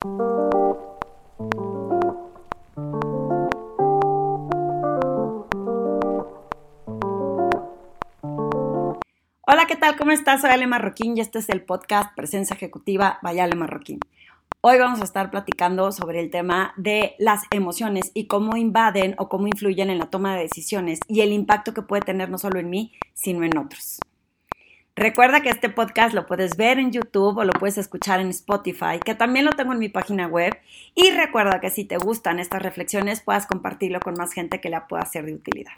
Hola, ¿qué tal? ¿Cómo estás? Soy Ale Marroquín y este es el podcast Presencia Ejecutiva by Ale Marroquín. Hoy vamos a estar platicando sobre el tema de las emociones y cómo invaden o cómo influyen en la toma de decisiones y el impacto que puede tener no solo en mí, sino en otros. Recuerda que este podcast lo puedes ver en YouTube o lo puedes escuchar en Spotify, que también lo tengo en mi página web. Y recuerda que si te gustan estas reflexiones, puedas compartirlo con más gente que la pueda ser de utilidad.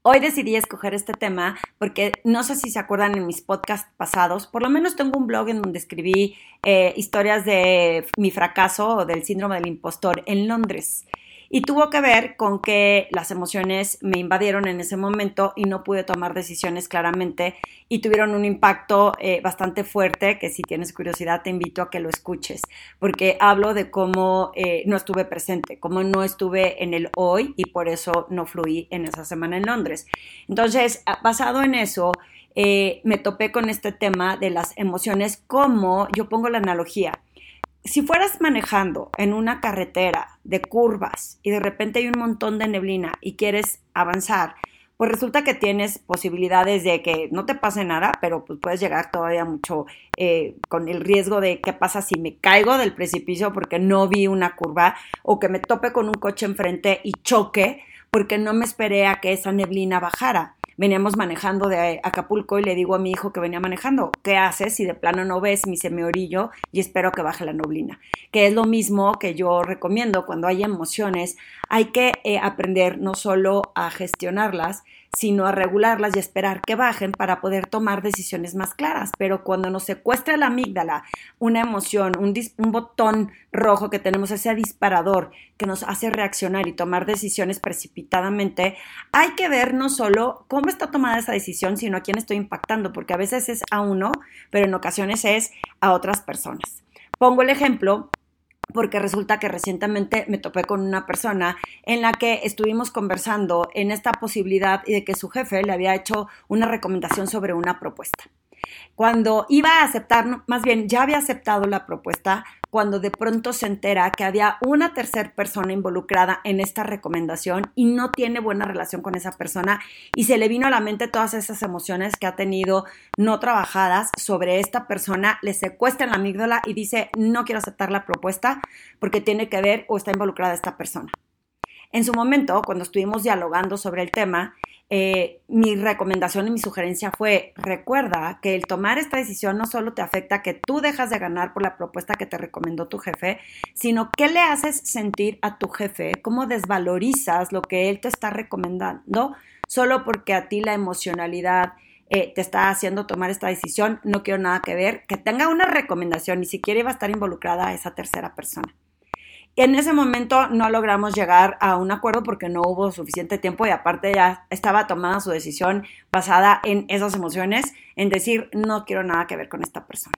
Hoy decidí escoger este tema porque no sé si se acuerdan en mis podcasts pasados, por lo menos tengo un blog en donde escribí eh, historias de mi fracaso o del síndrome del impostor en Londres. Y tuvo que ver con que las emociones me invadieron en ese momento y no pude tomar decisiones claramente y tuvieron un impacto eh, bastante fuerte que si tienes curiosidad te invito a que lo escuches porque hablo de cómo eh, no estuve presente, cómo no estuve en el hoy y por eso no fluí en esa semana en Londres. Entonces, basado en eso, eh, me topé con este tema de las emociones, como yo pongo la analogía si fueras manejando en una carretera de curvas y de repente hay un montón de neblina y quieres avanzar, pues resulta que tienes posibilidades de que no te pase nada, pero pues puedes llegar todavía mucho eh, con el riesgo de qué pasa si me caigo del precipicio porque no vi una curva o que me tope con un coche enfrente y choque porque no me esperé a que esa neblina bajara veníamos manejando de Acapulco y le digo a mi hijo que venía manejando, ¿qué haces si de plano no ves mi semiorillo y espero que baje la noblina? Que es lo mismo que yo recomiendo cuando hay emociones, hay que eh, aprender no solo a gestionarlas, sino a regularlas y esperar que bajen para poder tomar decisiones más claras. Pero cuando nos secuestra la amígdala, una emoción, un, un botón rojo que tenemos, ese disparador que nos hace reaccionar y tomar decisiones precipitadamente, hay que ver no solo cómo está tomada esa decisión, sino a quién estoy impactando, porque a veces es a uno, pero en ocasiones es a otras personas. Pongo el ejemplo porque resulta que recientemente me topé con una persona en la que estuvimos conversando en esta posibilidad de que su jefe le había hecho una recomendación sobre una propuesta. Cuando iba a aceptar, más bien ya había aceptado la propuesta, cuando de pronto se entera que había una tercera persona involucrada en esta recomendación y no tiene buena relación con esa persona y se le vino a la mente todas esas emociones que ha tenido no trabajadas sobre esta persona, le secuestra la amígdala y dice no quiero aceptar la propuesta porque tiene que ver o está involucrada esta persona. En su momento, cuando estuvimos dialogando sobre el tema, eh, mi recomendación y mi sugerencia fue, recuerda que el tomar esta decisión no solo te afecta que tú dejas de ganar por la propuesta que te recomendó tu jefe, sino que le haces sentir a tu jefe, cómo desvalorizas lo que él te está recomendando solo porque a ti la emocionalidad eh, te está haciendo tomar esta decisión, no quiero nada que ver, que tenga una recomendación, ni siquiera iba a estar involucrada esa tercera persona. En ese momento no logramos llegar a un acuerdo porque no hubo suficiente tiempo y aparte ya estaba tomada su decisión basada en esas emociones, en decir, no quiero nada que ver con esta persona.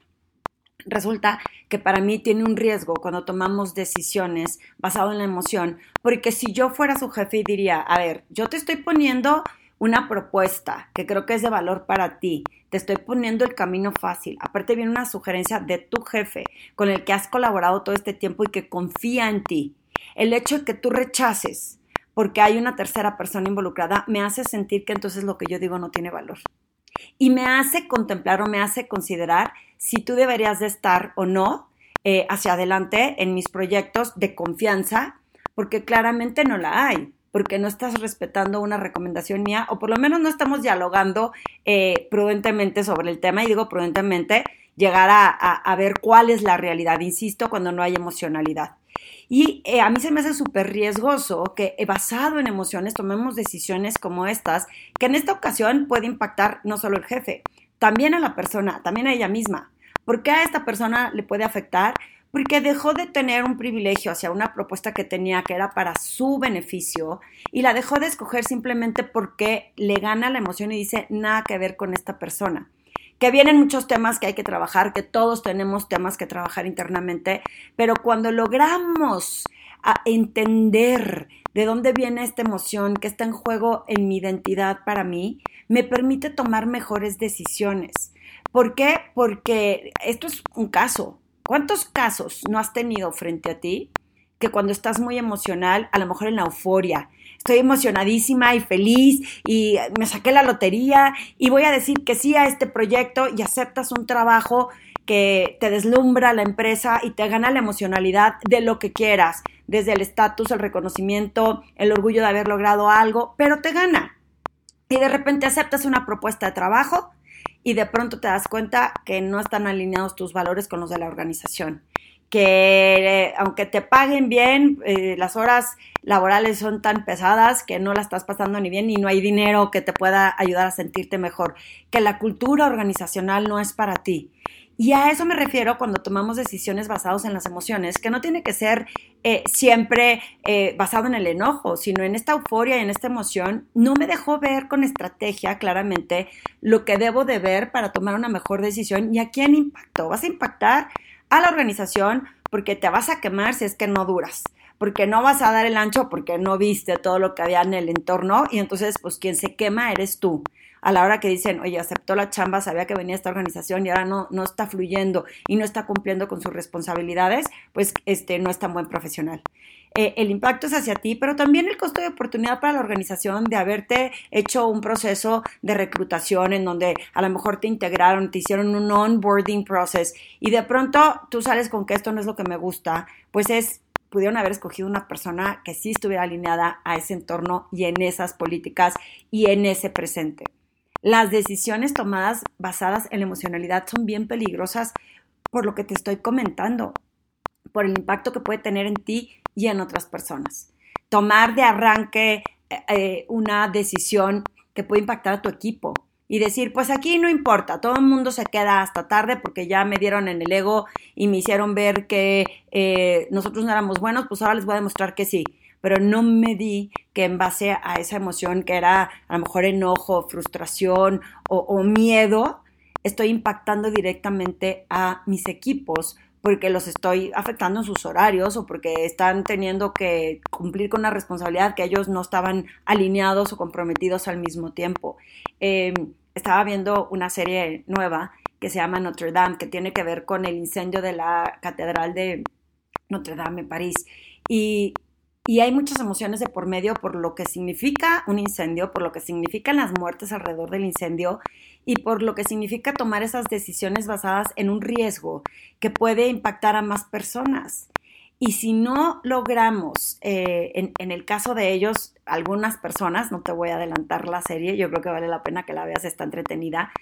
Resulta que para mí tiene un riesgo cuando tomamos decisiones basado en la emoción, porque si yo fuera su jefe y diría, a ver, yo te estoy poniendo una propuesta que creo que es de valor para ti. Te estoy poniendo el camino fácil. Aparte viene una sugerencia de tu jefe con el que has colaborado todo este tiempo y que confía en ti. El hecho de que tú rechaces porque hay una tercera persona involucrada me hace sentir que entonces lo que yo digo no tiene valor. Y me hace contemplar o me hace considerar si tú deberías de estar o no eh, hacia adelante en mis proyectos de confianza, porque claramente no la hay porque no estás respetando una recomendación mía o por lo menos no estamos dialogando eh, prudentemente sobre el tema y digo prudentemente llegar a, ver cuál es la realidad, insisto, cuando no hay emocionalidad. Y eh, a mí se me hace súper riesgoso que eh, basado en emociones tomemos decisiones como estas, que en esta ocasión puede impactar no solo el jefe, también a la persona, también a ella misma. ¿Por qué a esta persona le puede afectar? Porque dejó de tener un privilegio hacia una propuesta que tenía que era para su beneficio y la dejó de escoger simplemente porque le gana la emoción y dice nada que ver con esta persona. Que vienen muchos temas que hay que trabajar, que todos tenemos temas que trabajar internamente, pero cuando logramos entender de dónde viene esta emoción que está en juego en mi identidad para mí, me permite tomar mejores decisiones. ¿Por qué? Porque esto es un caso, ¿Cuántos casos no has tenido frente a ti que cuando estás muy emocional, a lo mejor en la euforia, estoy emocionadísima y feliz y me saqué la lotería y voy a decir que sí a este proyecto y aceptas un trabajo que te deslumbra la empresa y te gana la emocionalidad de lo que quieras, desde el estatus, el reconocimiento, el orgullo de haber logrado algo, pero te gana. Y de repente aceptas una propuesta de trabajo y de pronto te das cuenta que no están alineados tus valores con los de la organización que eh, aunque te paguen bien, eh, las horas laborales son tan pesadas que no la estás pasando ni bien y no hay dinero que te pueda ayudar a sentirte mejor, que la cultura organizacional no es para ti. Y a eso me refiero cuando tomamos decisiones basadas en las emociones, que no tiene que ser eh, siempre basado en el enojo, sino en esta euforia y en esta emoción. No me dejó ver con estrategia claramente lo que debo de ver para tomar una mejor decisión y a quién impactó. ¿Vas a impactar? a la organización porque te vas a quemar si es que no duras, porque no vas a dar el ancho porque no viste todo lo que había en el entorno y entonces pues quien se quema eres tú. A la hora que dicen, oye, aceptó la chamba, sabía que venía esta organización y ahora no, no está fluyendo y no está cumpliendo con sus responsabilidades, pues este, no es tan buen profesional. Eh, el impacto es hacia ti, pero también el costo de oportunidad para la organización de haberte hecho un proceso de reclutación en donde a lo mejor te integraron, te hicieron un onboarding process y de pronto tú sales con que esto no es lo que me gusta, pues es pudieron haber escogido una persona que sí estuviera alineada a ese entorno y en esas políticas y en ese presente. Las decisiones tomadas basadas en la emocionalidad son bien peligrosas por lo que te estoy comentando, por el impacto que puede tener en ti y en otras personas. Tomar de arranque eh, eh, una decisión que puede impactar a tu equipo y decir, pues aquí no importa, todo el mundo se queda hasta tarde porque ya me dieron en el ego y me hicieron ver que eh, nosotros no éramos buenos, pues ahora les voy a demostrar que sí. Pero no me di que en base a esa emoción que era a lo mejor enojo, frustración o miedo, estoy impactando directamente a mis equipos porque los estoy afectando en sus horarios o porque están teniendo que cumplir con una responsabilidad que ellos no estaban alineados o comprometidos al mismo tiempo. Em, estaba viendo una serie nueva que se llama Notre Dame, que tiene que ver con el incendio de la Catedral de Notre Dame en París. Y, y hay muchas emociones de por medio por lo que significa un incendio, por lo que significan las muertes alrededor del incendio y por lo que significa tomar esas decisiones basadas en un riesgo que puede impactar a más personas. Y si no logramos, eh, en, en, el caso de ellos, algunas personas, no te voy a adelantar la serie, yo creo que vale la pena que la veas, está entretenida,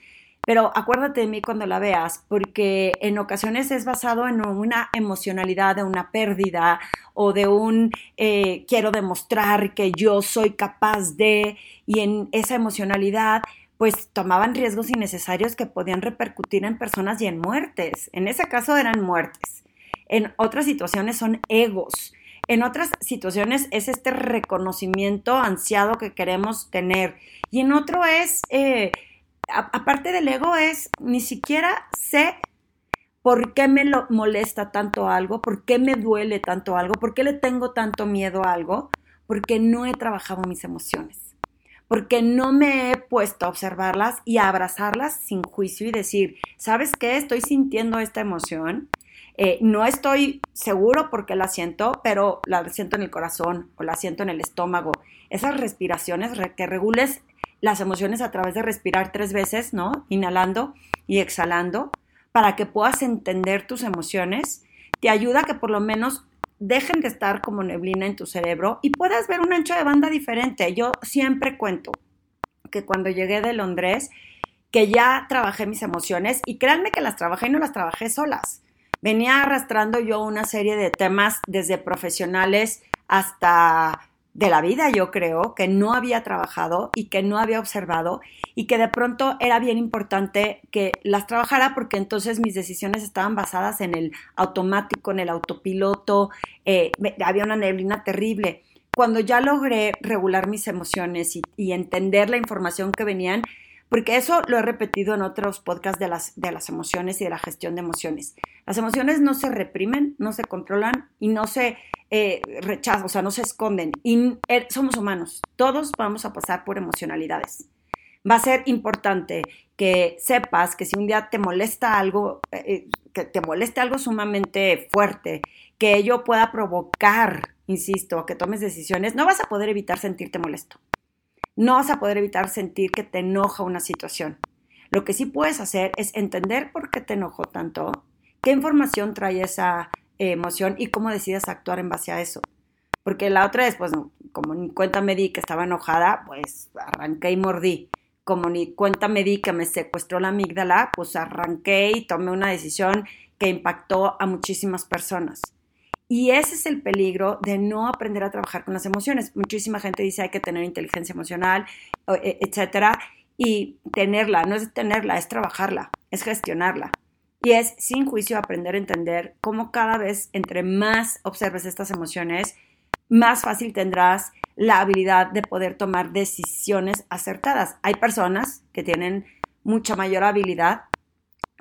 pero acuérdate de mí cuando la veas, porque en ocasiones es basado en una emocionalidad de una pérdida o de un eh, quiero demostrar que yo soy capaz de, y en esa emocionalidad pues tomaban riesgos innecesarios que podían repercutir en personas y en muertes. En ese caso eran muertes. En otras situaciones son egos. En otras situaciones es este reconocimiento ansiado que queremos tener. Y en otro es, eh, aparte del ego, es ni siquiera sé por qué me lo molesta tanto algo, por qué me duele tanto algo, por qué le tengo tanto miedo a algo, porque no he trabajado mis emociones porque no me he puesto a observarlas y a abrazarlas sin juicio y decir, ¿sabes qué? Estoy sintiendo esta emoción. Eh, no estoy seguro porque la siento, pero la siento en el corazón o la siento en el estómago. Esas respiraciones, que regules las emociones a través de respirar tres veces, ¿no? Inhalando y exhalando, para que puedas entender tus emociones, te ayuda a que por lo menos dejen de estar como neblina en tu cerebro y puedas ver un ancho de banda diferente. Yo siempre cuento que cuando llegué de Londres, que ya trabajé mis emociones y créanme que las trabajé y no las trabajé solas. Venía arrastrando yo una serie de temas desde profesionales hasta de la vida, yo creo, que no había trabajado y que no había observado y que de pronto era bien importante que las trabajara porque entonces mis decisiones estaban basadas en el automático, en el autopiloto, eh, había una neblina terrible. Cuando ya logré regular mis emociones y, y entender la información que venían, porque eso lo he repetido en otros podcasts de las, de las emociones y de la gestión de emociones. Las emociones no se reprimen, no se controlan y no se eh, rechazan, o sea, no se esconden. Y eh, somos humanos, todos vamos a pasar por emocionalidades. Va a ser importante que sepas que si un día te molesta algo, eh, eh, que te moleste algo sumamente fuerte, que ello pueda provocar, insisto, que tomes decisiones, no vas a poder evitar sentirte molesto. No vas a poder evitar sentir que te enoja una situación. Lo que sí puedes hacer es entender por qué te enojó tanto, qué información trae esa emoción y cómo decides actuar en base a eso. Porque la otra vez, pues, como ni cuenta me di que estaba enojada, pues arranqué y mordí como ni cuenta me di que me secuestró la amígdala, pues arranqué y tomé una decisión que impactó a muchísimas personas. Y ese es el peligro de no aprender a trabajar con las emociones. Muchísima gente dice hay que tener inteligencia emocional, e, etcétera, y tenerla, no es tenerla, es trabajarla, es gestionarla. Y es sin juicio aprender a entender cómo cada vez entre más observes estas emociones, más fácil tendrás la habilidad de poder tomar decisiones acertadas. Hay personas que tienen mucha mayor habilidad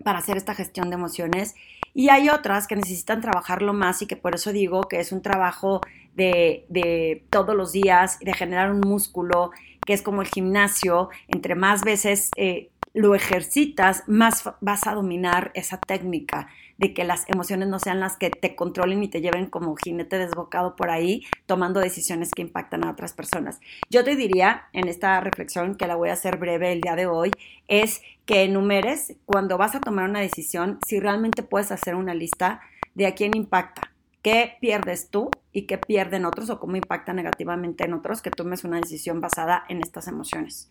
para hacer esta gestión de emociones y hay otras que necesitan trabajarlo más y que por eso digo que es un trabajo de, todos los días, de generar un músculo, que es como el gimnasio, entre más veces eh, lo ejercitas, más vas a dominar esa técnica de que las emociones no sean las que te controlen y te lleven como jinete desbocado por ahí, tomando decisiones que impactan a otras personas. Yo te diría en esta reflexión, que la voy a hacer breve el día de hoy, es que enumeres cuando vas a tomar una decisión, si realmente puedes hacer una lista de a quién impacta, qué pierdes tú y qué pierden otros o cómo impacta negativamente en otros, que tomes una decisión basada en estas emociones.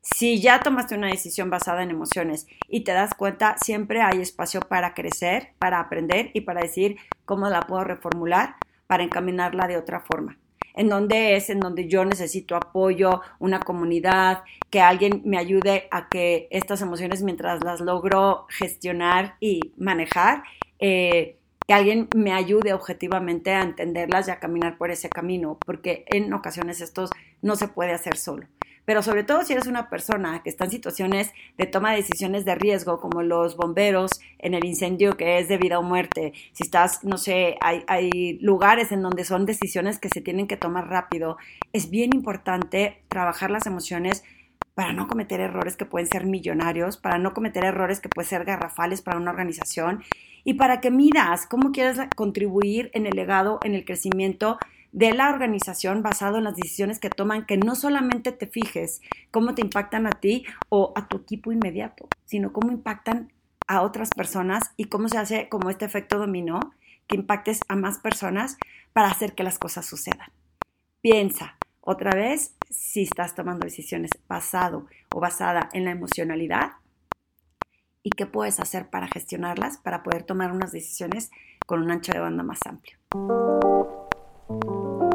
Si ya tomaste una decisión basada en emociones y te das cuenta, siempre hay espacio para crecer, para aprender y para decir cómo la puedo reformular para encaminarla de otra forma. En donde es en donde yo necesito apoyo, una comunidad, que alguien me ayude a que estas emociones, mientras las logro gestionar y manejar, eh, que alguien me ayude objetivamente a entenderlas y a caminar por ese camino, porque en ocasiones esto no se puede hacer solo pero sobre todo si eres una persona que está en situaciones de toma de decisiones de riesgo, como los bomberos en el incendio que es de vida o muerte, si estás, no sé, hay, hay lugares en donde son decisiones que se tienen que tomar rápido, es bien importante trabajar las emociones para no cometer errores que pueden ser millonarios, para no cometer errores que pueden ser garrafales para una organización y para que midas cómo quieres contribuir en el legado, en el crecimiento de la organización basado en las decisiones que toman, que no solamente te fijes cómo te impactan a ti o a tu equipo inmediato, sino cómo impactan a otras personas y cómo se hace como este efecto dominó, que impactes a más personas para hacer que las cosas sucedan. Piensa otra vez si estás tomando decisiones basado o basada en la emocionalidad y qué puedes hacer para gestionarlas, para poder tomar unas decisiones con un ancho de banda más amplio. Thank you.